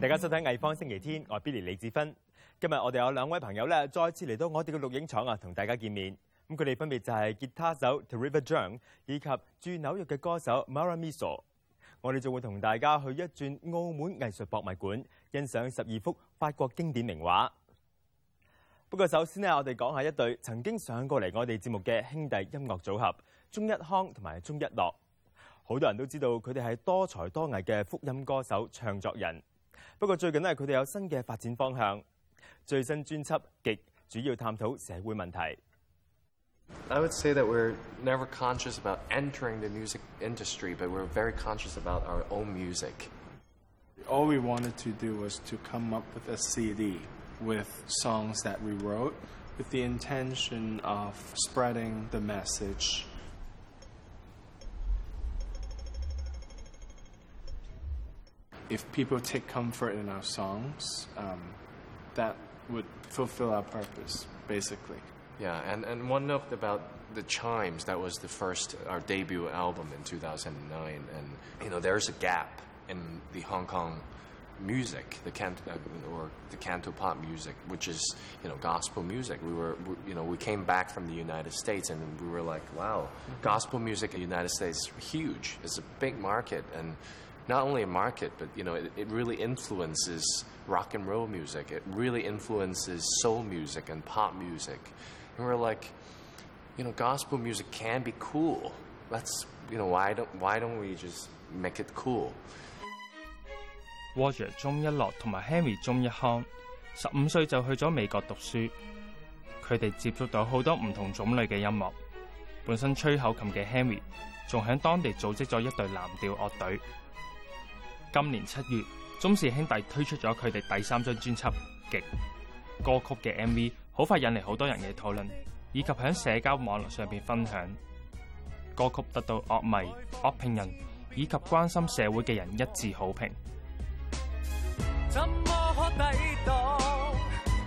大家收睇藝方星期天，我係 Billy 李子芬。今日我哋有兩位朋友咧，再次嚟到我哋嘅錄影厂啊，同大家見面。咁佢哋分別就係吉他手 Terriva Jung 以及住紐約嘅歌手 Mara Miso。我哋就會同大家去一轉澳門藝術博物館，欣賞十二幅法國經典名畫。不過首先呢，我哋講下一對曾經上過嚟我哋節目嘅兄弟音樂組合钟一康同埋钟一諾。好多人都知道佢哋係多才多藝嘅福音歌手、唱作人。不过最近呢，佢哋有新嘅发展方向。最新专辑《极》主要探讨社会问题。 I would say that we're never conscious about entering the music industry, but we're very conscious about our own music. All we wanted to do was to come up with a CD with songs that we wrote with the intention of spreading the message. If people take comfort in our songs, um, that would fulfill our purpose, basically. Yeah, and, and one note about the Chimes, that was the first, uh, our debut album in 2009. And, you know, there's a gap in the Hong Kong music, the canto, uh, or the canto pop music, which is, you know, gospel music. We were, we, you know, we came back from the United States and we were like, wow, mm-hmm. gospel music in the United States is huge. It's a big market. And not only a market, but you know, it, it really influences rock and roll music. It really influences soul music and pop music. And we're like, you know, gospel music can be cool. Let's, you know, why don't why don't we just make it cool? Roger 鍾一諾同埋 Henry 鍾一康，十五歲就去咗美國讀書。佢哋接觸到好多唔同種類嘅音樂。本身吹口琴嘅 Henry 仲喺當地組織咗一隊藍調樂隊。今年七月，鍾氏兄弟推出咗佢哋第三张专辑《极》歌曲嘅 MV，好快引嚟好多人嘅讨论，以及喺社交网络上边分享。歌曲得到乐迷、乐评人以及关心社会嘅人一致好评。怎麼可抵擋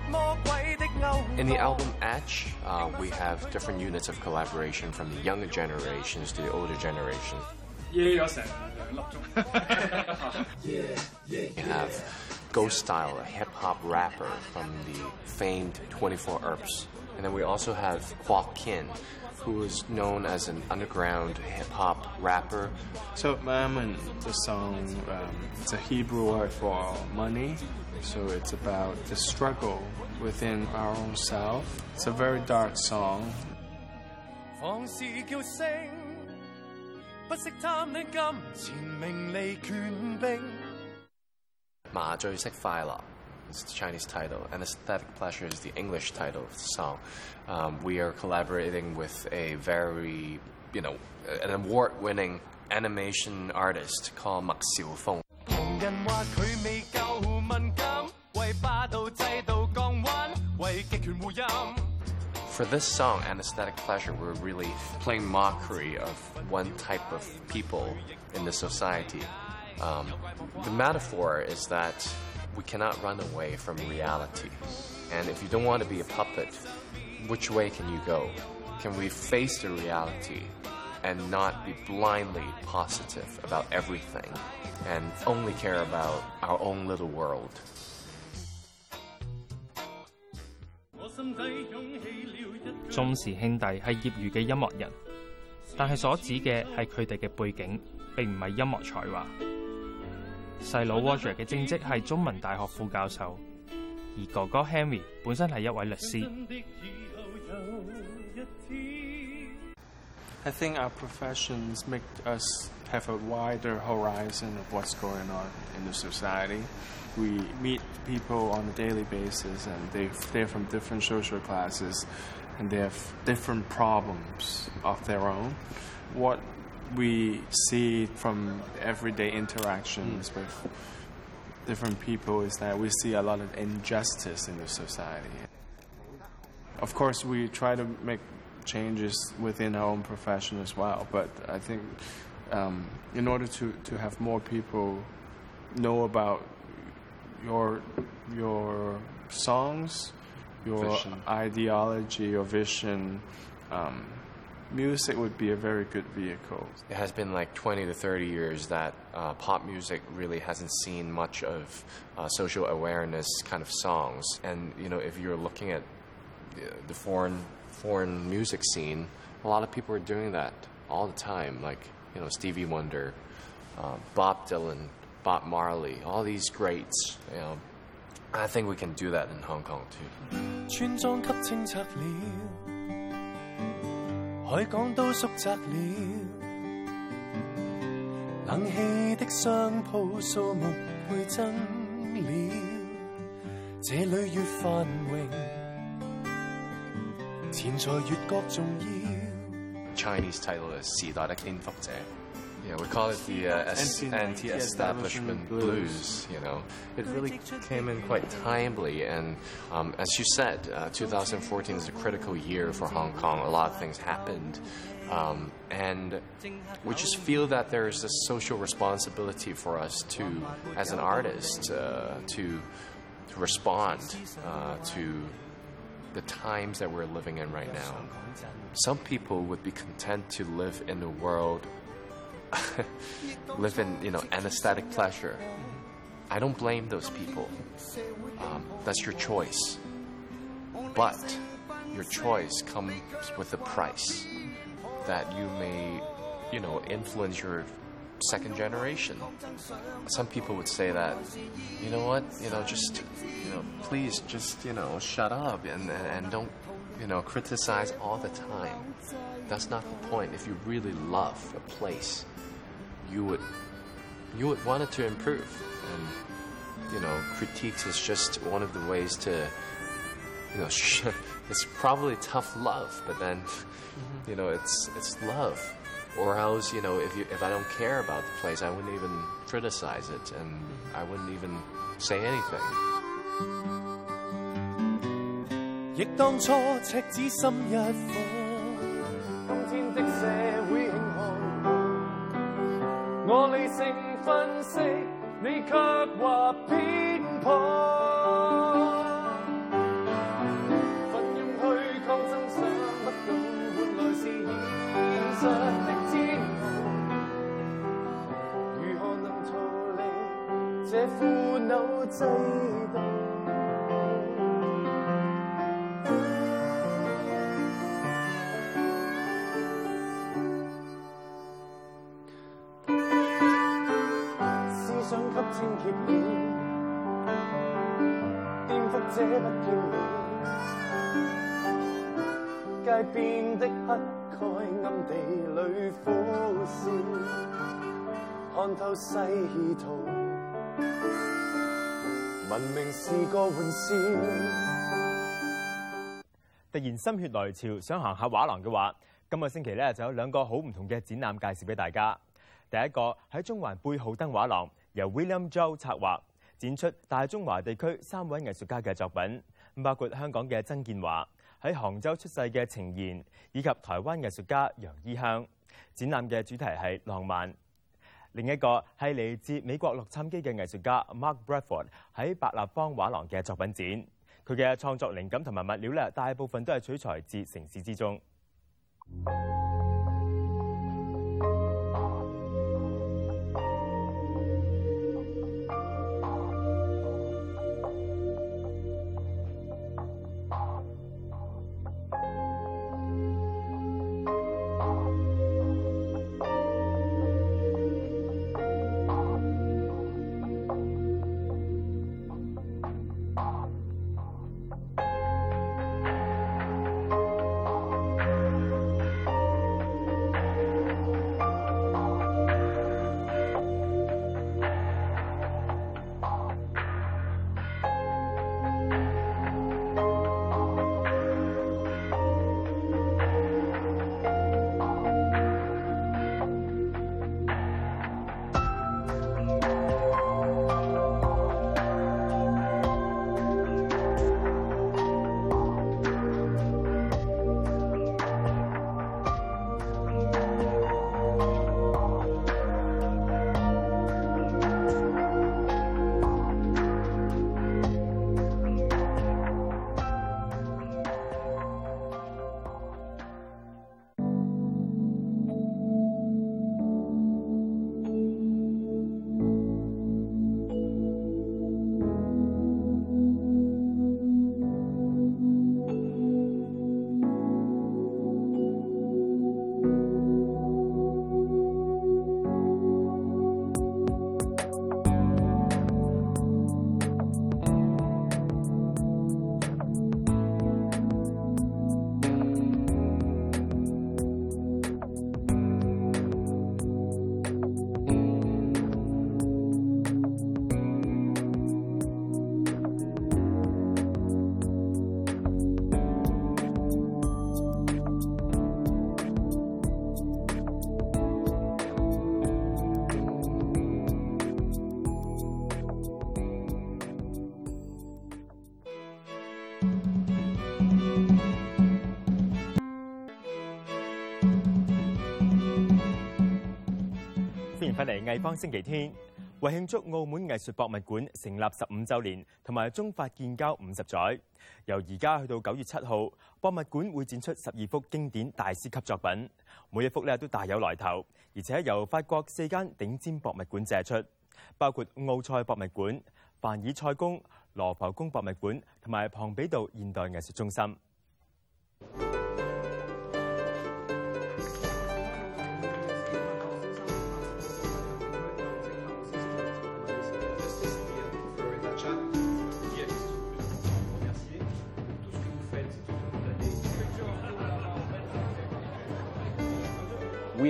魔鬼的勾 In the album Etch, uh, we have different units of collaboration from the younger generations to the older generation. 夜咗成兩粒鐘。You have Ghost Style, a hip hop rapper from the famed 24 Herbs, and then we also have Kwok Kin. Who is known as an underground hip hop rapper? So, Mammon, the song, um, it's a Hebrew word for money. So, it's about the struggle within our own self. It's a very dark song. 不惜貪戀金錢名利權柄。麻醉式快樂。It's the Chinese title, and Anesthetic Pleasure is the English title of the song. Um, we are collaborating with a very, you know, an award winning animation artist called Max Xiu for this song, Anesthetic Pleasure, we're really playing mockery of one type of people in the society. Um, the metaphor is that we cannot run away from reality. And if you don't want to be a puppet, which way can you go? Can we face the reality and not be blindly positive about everything and only care about our own little world? 宗氏兄弟係業餘嘅音樂人，但係所指嘅係佢哋嘅背景，並唔係音樂才華。細佬 Roger 嘅正職係中文大學副教授，而哥哥 Henry 本身係一位律師。I think our professions make us have a wider horizon of what's going on in the society. We meet people on a daily basis, and they they're from different social classes, and they have different problems of their own. What we see from everyday interactions with different people is that we see a lot of injustice in the society. Of course, we try to make changes within our own profession as well, but I think um, in order to, to have more people know about your your songs, your Vision. ideology, your vision, um, music would be a very good vehicle. It has been like 20 to 30 years that uh, pop music really hasn't seen much of uh, social awareness kind of songs. And you know, if you're looking at the- the foreign foreign music scene, a lot of people are doing that all the time. Like you know, Stevie Wonder, uh, Bob Dylan, Bob Marley, all these greats. You know, I think we can do that in Hong Kong too. 村庄给清拆了，海港都缩窄了，冷气的商铺数目倍增了，这里越繁荣，钱财越觉重要。 Chinese title is 时代的颠覆者. Yeah, we call it the uh, es- Anti- anti-establishment anti-establishment blues. You know, it really came in quite timely, and um, as you said, uh, 2014 is a critical year for Hong Kong. A lot of things happened, um, and we just feel that there is a social responsibility for us to, as an artist, uh, to to respond uh, to the times that we're living in right now. Some people would be content to live in a world, live in you know anesthetic pleasure. I don't blame those people. Um, that's your choice, but your choice comes with a price that you may, you know, influence your second generation. Some people would say that, you know what, you know, just, you know, please just, you know, shut up and, and, and don't, you know, criticize all the time. That's not the point. If you really love a place, you would, you would want it to improve. And, you know, critiques is just one of the ways to, you know, it's probably tough love, but then, mm-hmm. you know, it's it's love. Or else, you know, if you if I don't care about the place, I wouldn't even criticize it, and mm-hmm. I wouldn't even say anything. 亦当初赤子心一颗，今天的社會興漢，我理性分析，你卻話偏頗。奮勇去抗爭，想不到換來是現實的煎熬。如何能逃离这腐朽制度？覆這不叫了。街邊的乞丐暗地裏苦笑，看透世途，文明是個玩笑。突然心血來潮，想行下畫廊嘅話，今個星期咧就有兩個好唔同嘅展覽介紹俾大家。第一個喺中環貝浩登畫廊，由 William Zhou 策劃，展出大中華地區三位藝術家嘅作品，包括香港嘅曾建華，喺杭州出世嘅程賢，以及台灣藝術家楊依香。展覽嘅主題係浪漫。另一個係嚟自美國洛杉磯嘅藝術家 Mark Bradford 喺白立方畫廊嘅作品展。佢嘅創作靈感同埋物料咧，大部分都係取材自城市之中。藝邦星期天，為慶祝澳門藝術博物館成立十五週年同埋中法建交五十載，由而家去到九月七號，博物館會展出十二幅經典大師級作品，每一幅咧都大有來頭，而且由法國四間頂尖博物館借出，包括奧賽博物館、凡爾賽宮、羅浮宮博物館同埋庞比度現代藝術中心。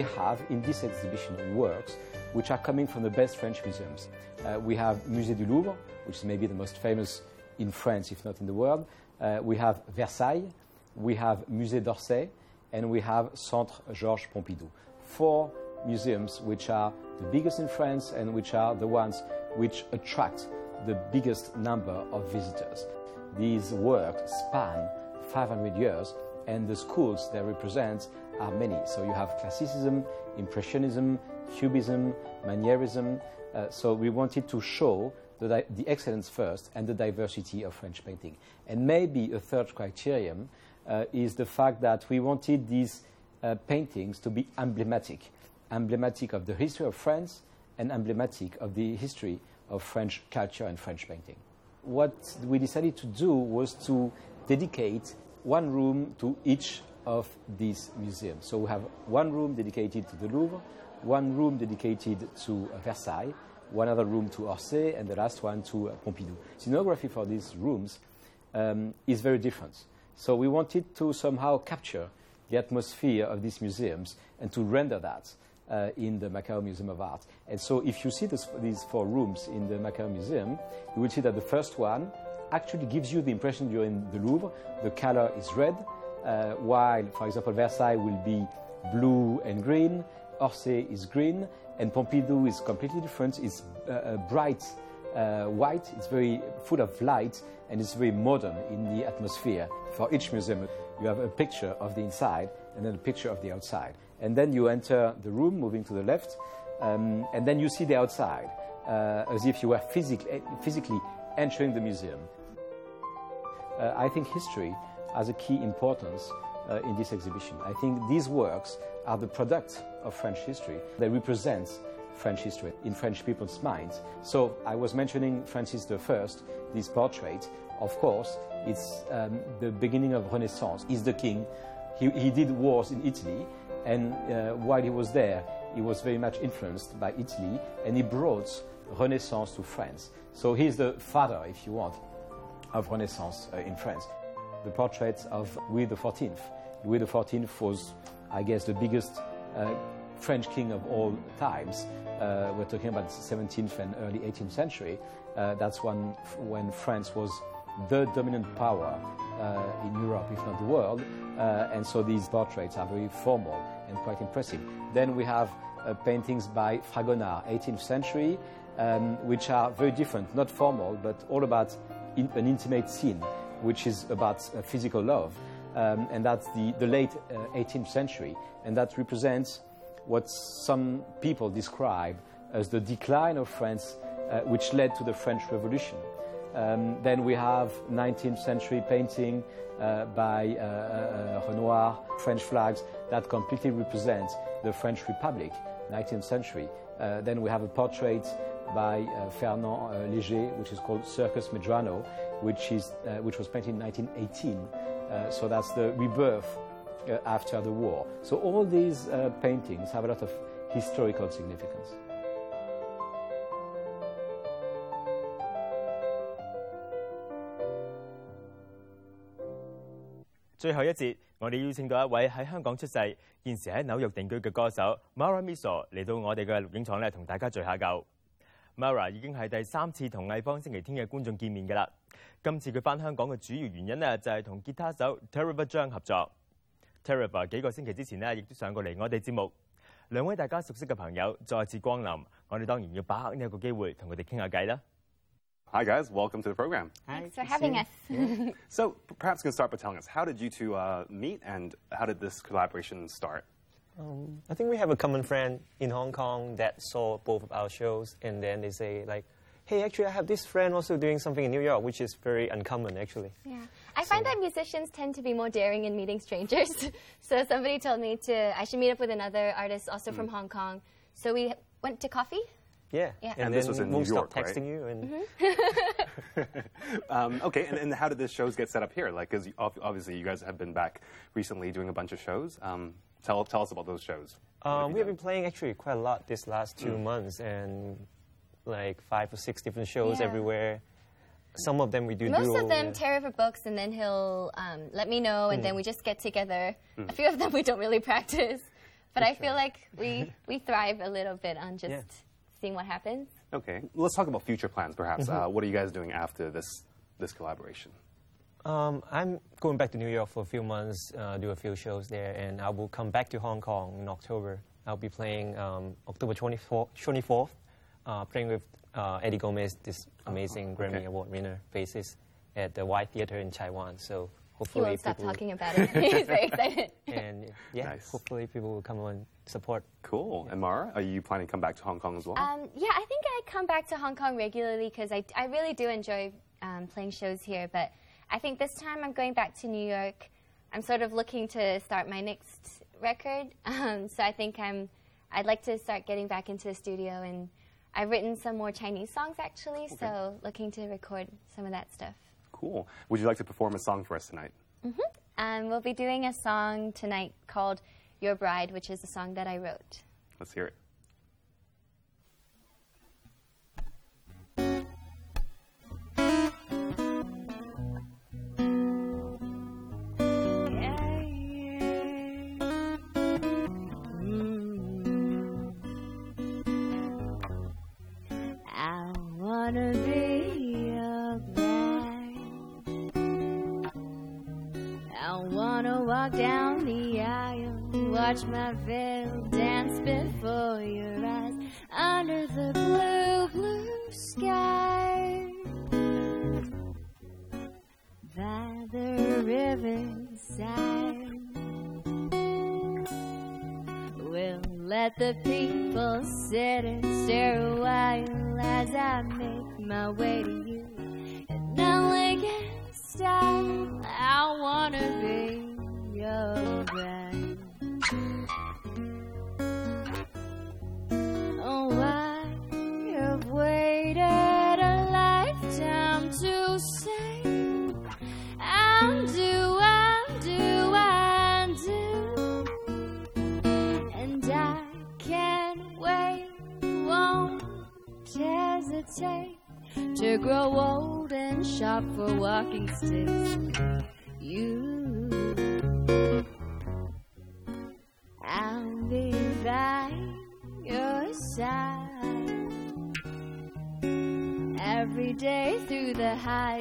Have in this exhibition works which are coming from the best French museums. Uh, we have Musée du Louvre, which is maybe the most famous in France, if not in the world. Uh, we have Versailles, we have Musée d'Orsay, and we have Centre Georges Pompidou. Four museums which are the biggest in France and which are the ones which attract the biggest number of visitors. These works span 500 years, and the schools they represent are many. So you have Classicism, Impressionism, Cubism, Mannerism. Uh, so we wanted to show the, the excellence first and the diversity of French painting. And maybe a third criterion uh, is the fact that we wanted these uh, paintings to be emblematic, emblematic of the history of France and emblematic of the history of French culture and French painting. What we decided to do was to dedicate one room to each of these museums. So we have one room dedicated to the Louvre, one room dedicated to uh, Versailles, one other room to Orsay, and the last one to uh, Pompidou. Scenography for these rooms um, is very different. So we wanted to somehow capture the atmosphere of these museums and to render that uh, in the Macau Museum of Art. And so if you see this, these four rooms in the Macau Museum, you will see that the first one actually gives you the impression you're in the Louvre. The color is red, uh, while, for example, Versailles will be blue and green, Orsay is green, and Pompidou is completely different. It's uh, uh, bright uh, white, it's very full of light, and it's very modern in the atmosphere. For each museum, you have a picture of the inside and then a picture of the outside. And then you enter the room, moving to the left, um, and then you see the outside, uh, as if you were physically, physically entering the museum. Uh, I think history has a key importance uh, in this exhibition. I think these works are the product of French history. They represent French history in French people's minds. So I was mentioning Francis I, this portrait. Of course, it's um, the beginning of Renaissance. He's the king. He, he did wars in Italy, and uh, while he was there, he was very much influenced by Italy, and he brought Renaissance to France. So he's the father, if you want, of Renaissance uh, in France. The portraits of Louis XIV. Louis XIV was, I guess, the biggest uh, French king of all times. Uh, we're talking about the 17th and early 18th century. Uh, that's when, when France was the dominant power uh, in Europe, if not the world. Uh, and so these portraits are very formal and quite impressive. Then we have uh, paintings by Fragonard, 18th century, um, which are very different, not formal, but all about in, an intimate scene, which is about uh, physical love. Um, and that's the, the late uh, 18th century. And that represents what some people describe as the decline of France, uh, which led to the French Revolution. Um, then we have 19th century painting uh, by uh, uh, Renoir, French flags that completely represent the French Republic, 19th century. Uh, then we have a portrait by uh, Fernand uh, Léger, which is called Circus Medrano, which, is, uh, which was painted in 1918. Uh, so that's the rebirth uh, after the war. So all these uh, paintings have a lot of historical significance. Mara Measor Mara 已經係第三次同藝方星期天嘅觀眾見面㗎啦。今次佢翻香港嘅主要原因呢，就係同吉他手 Terriva 張合作。Terriva 幾個星期之前呢，亦都上過嚟我哋節目。兩位大家熟悉嘅朋友再次光臨，我哋當然要把握呢一個機會同佢哋傾下偈啦。Hi, guys. Welcome to the program. Thanks for having us. So, perhaps you can start by telling us how did you two uh, meet and how did this collaboration start? Um, I think we have a common friend in Hong Kong that saw both of our shows, and then they say like, "Hey, actually, I have this friend also doing something in New York, which is very uncommon, actually." Yeah. I find that musicians tend to be more daring in meeting strangers. so somebody told me to I should meet up with another artist also from Hong Kong. So we went to coffee. Yeah. Yeah. And, And then this was in New won't York, stop right? texting you, and Um, okay, and, and how did the shows get set up here? Like, because obviously you guys have been back recently doing a bunch of shows. Um, tell, tell us about those shows. Um, we have done? been playing actually quite a lot this last two months, and like five or six different shows Yeah. everywhere. Some of them we do Most duo, of them yeah. tear over books and then he'll um, let me know and Hmm. then we just get together. A few of them we don't really practice. But I feel like we, we thrive a little bit on just Yeah. seeing what happens. Okay, let's talk about future plans, perhaps. Mm-hmm. Uh, what are you guys doing after this this collaboration? Um, I'm going back to New York for a few months, uh, do a few shows there, and I will come back to Hong Kong in October. I'll be playing um, October 24th, 24th uh, playing with uh, Eddie Gomez, this amazing Grammy okay. Award winner bassist, at the Y Theater in Chai Wan. So hopefully, He hopefully won't stop talking about it. He's very excited. and yeah, Nice. hopefully people will come and support. Cool. And Mara, are you planning to come back to Hong Kong as well? Um, yeah, I think I come back to Hong Kong regularly because I, I really do enjoy um, playing shows here. But I think this time I'm going back to New York. I'm sort of looking to start my next record. Um, so I think I'm I'd like to start getting back into the studio and I've written some more Chinese songs actually. So looking to record some of that stuff. cool. Would you like to perform a song for us tonight? Mm-hmm. Um, we'll be doing a song tonight called Your Bride, which is a song that I wrote. Let's hear it. Wanna walk down the aisle, watch my veil dance before your eyes under the blue, blue sky. By the riverside. We'll let the people sit and stare a while as I make my way to you. And elegant style, I wanna be your. Oh, I have waited a lifetime to say, I'll do, I'll do, I'll do. And I can't wait, won't hesitate to grow old and sharp for walking sticks. You,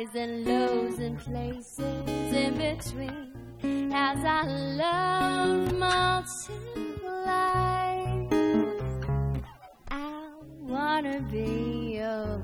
highs and lows and places in between as I love multiply. I wanna be your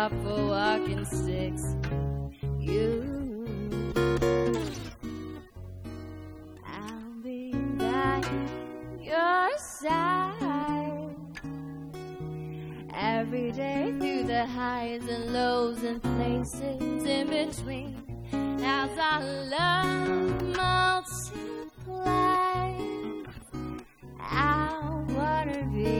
up for walking sticks. You, I'll be by your side every day through the highs and lows and places in between. As our love multiplies, I wanna be.